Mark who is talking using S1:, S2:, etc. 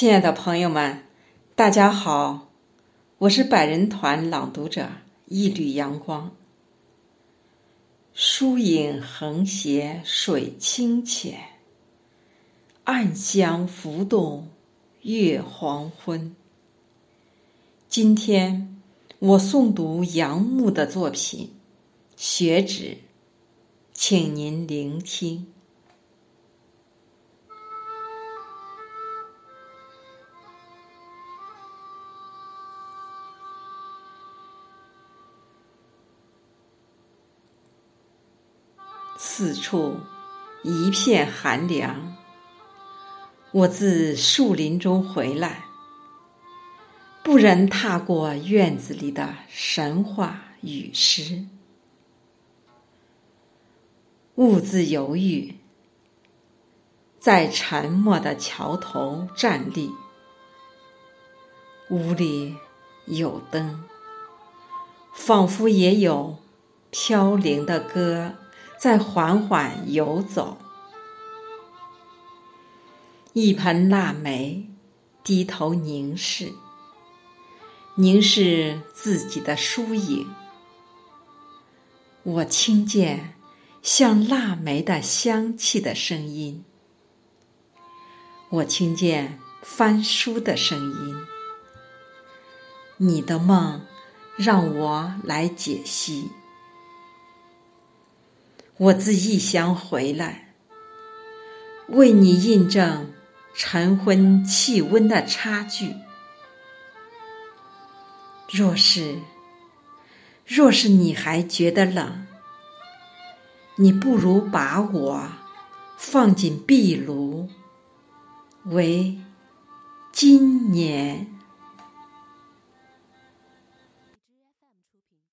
S1: 亲爱的朋友们，大家好，我是百人团朗读者一缕阳光。疏影横斜水清浅，暗香浮动月黄昏。今天我诵读杨牧的作品《雪纸》，请您聆听。四处一片寒凉，我自树林中回来，不忍踏过院子里的神话与诗，兀自犹豫，在沉默的桥头站立，屋里有灯，仿佛也有飘零的歌。在缓缓游走，一盆腊梅，低头凝视，凝视自己的疏影。我听见像腊梅的香气的声音，我听见翻书的声音。你的梦，让我来解析。我自异乡回来，为你印证晨昏气温的差距。若是，若是你还觉得冷，你不如把我放进壁炉，为今年。